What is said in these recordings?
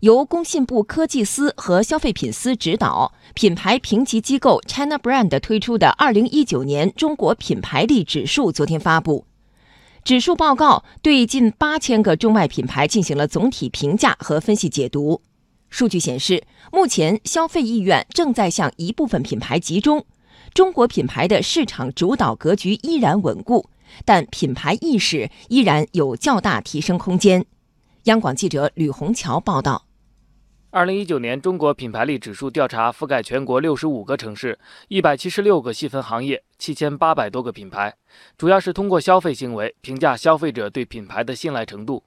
由工信部科技司和消费品司指导，品牌评级机构 China Brand 推出的二零一九年中国品牌力指数昨天发布。指数报告对近八千个中外品牌进行了总体评价和分析解读。数据显示，目前消费意愿正在向一部分品牌集中，中国品牌的市场主导格局依然稳固，但品牌意识依然有较大提升空间。央广记者吕红桥报道。二零一九年中国品牌力指数调查覆盖全国六十五个城市、一百七十六个细分行业、七千八百多个品牌，主要是通过消费行为评价消费者对品牌的信赖程度。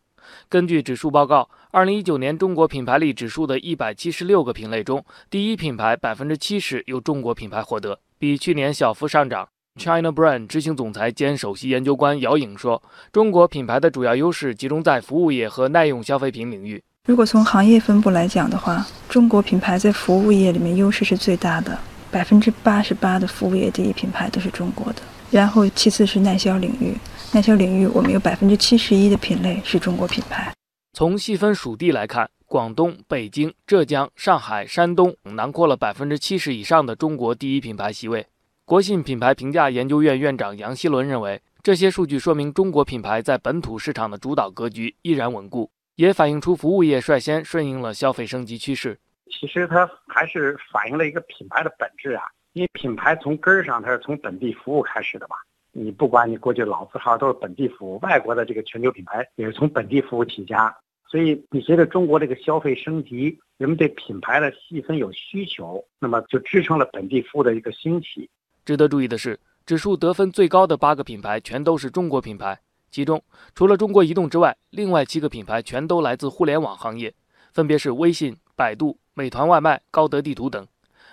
根据指数报告，二零一九年中国品牌力指数的一百七十六个品类中，第一品牌百分之七十由中国品牌获得，比去年小幅上涨。China Brand 执行总裁兼首席研究官姚颖说：“中国品牌的主要优势集中在服务业和耐用消费品领域。”如果从行业分布来讲的话，中国品牌在服务业里面优势是最大的，百分之八十八的服务业第一品牌都是中国的。然后其次是耐销领域，耐销领域我们有百分之七十一的品类是中国品牌。从细分属地来看，广东、北京、浙江、上海、山东囊括了百分之七十以上的中国第一品牌席位。国信品牌评价研究院院长杨希伦认为，这些数据说明中国品牌在本土市场的主导格局依然稳固。也反映出服务业率先顺应了消费升级趋势。其实它还是反映了一个品牌的本质啊，因为品牌从根儿上它是从本地服务开始的嘛。你不管你过去老字号都是本地服务，外国的这个全球品牌也是从本地服务起家。所以你随着中国这个消费升级，人们对品牌的细分有需求，那么就支撑了本地服务的一个兴起。值得注意的是，指数得分最高的八个品牌全都是中国品牌。其中，除了中国移动之外，另外七个品牌全都来自互联网行业，分别是微信、百度、美团外卖、高德地图等。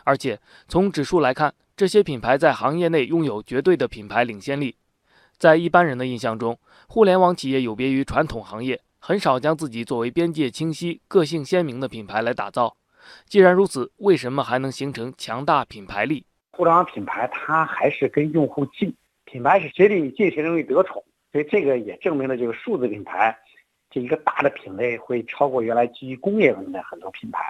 而且从指数来看，这些品牌在行业内拥有绝对的品牌领先力。在一般人的印象中，互联网企业有别于传统行业，很少将自己作为边界清晰、个性鲜明的品牌来打造。既然如此，为什么还能形成强大品牌力？互联网品牌它还是跟用户近，品牌是谁离你近，谁容易得宠。所以这个也证明了，这个数字品牌这一个大的品类会超过原来基于工业文的很多品牌。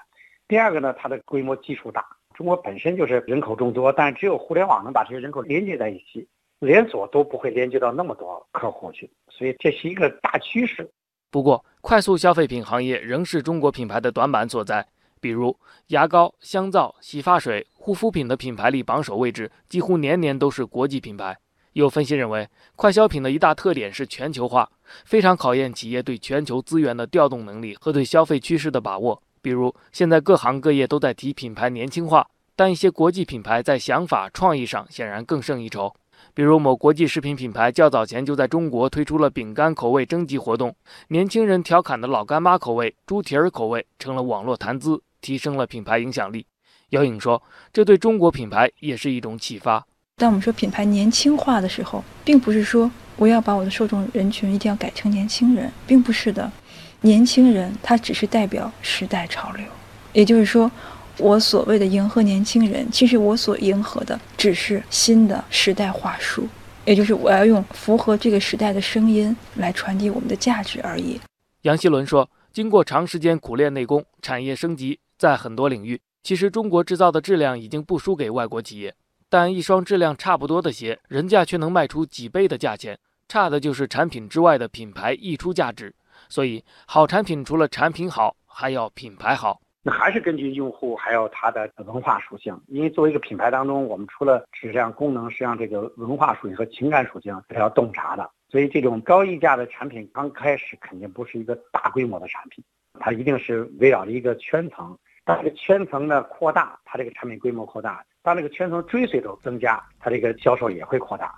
第二个呢，它的规模基数大。中国本身就是人口众多，但只有互联网能把这些人口连接在一起，连锁都不会连接到那么多客户去。所以这是一个大趋势。不过，快速消费品行业仍是中国品牌的短板所在。比如牙膏、香皂、洗发水、护肤品的品牌力榜首位置，几乎年年都是国际品牌。有分析认为，快消品的一大特点是全球化，非常考验企业对全球资源的调动能力和对消费趋势的把握。比如，现在各行各业都在提品牌年轻化，但一些国际品牌在想法创意上显然更胜一筹。比如，某国际食品品牌较早前就在中国推出了饼干口味征集活动，年轻人调侃的老干妈口味、猪蹄儿口味成了网络谈资，提升了品牌影响力。姚颖说：“这对中国品牌也是一种启发。”当我们说品牌年轻化的时候，并不是说我要把我的受众人群一定要改成年轻人，并不是的。年轻人他只是代表时代潮流，也就是说，我所谓的迎合年轻人，其实我所迎合的只是新的时代话术，也就是我要用符合这个时代的声音来传递我们的价值而已。杨希伦说：“经过长时间苦练内功，产业升级，在很多领域，其实中国制造的质量已经不输给外国企业。”但一双质量差不多的鞋，人家却能卖出几倍的价钱，差的就是产品之外的品牌溢出价值。所以，好产品除了产品好，还要品牌好。那还是根据用户还有它的文化属性，因为作为一个品牌当中，我们除了质量、功能，实际上这个文化属性和情感属性是要洞察的。所以，这种高溢价的产品刚开始肯定不是一个大规模的产品，它一定是围绕着一个圈层。但这个圈层的扩大，它这个产品规模扩大。当这个圈层追随都增加，它这个销售也会扩大。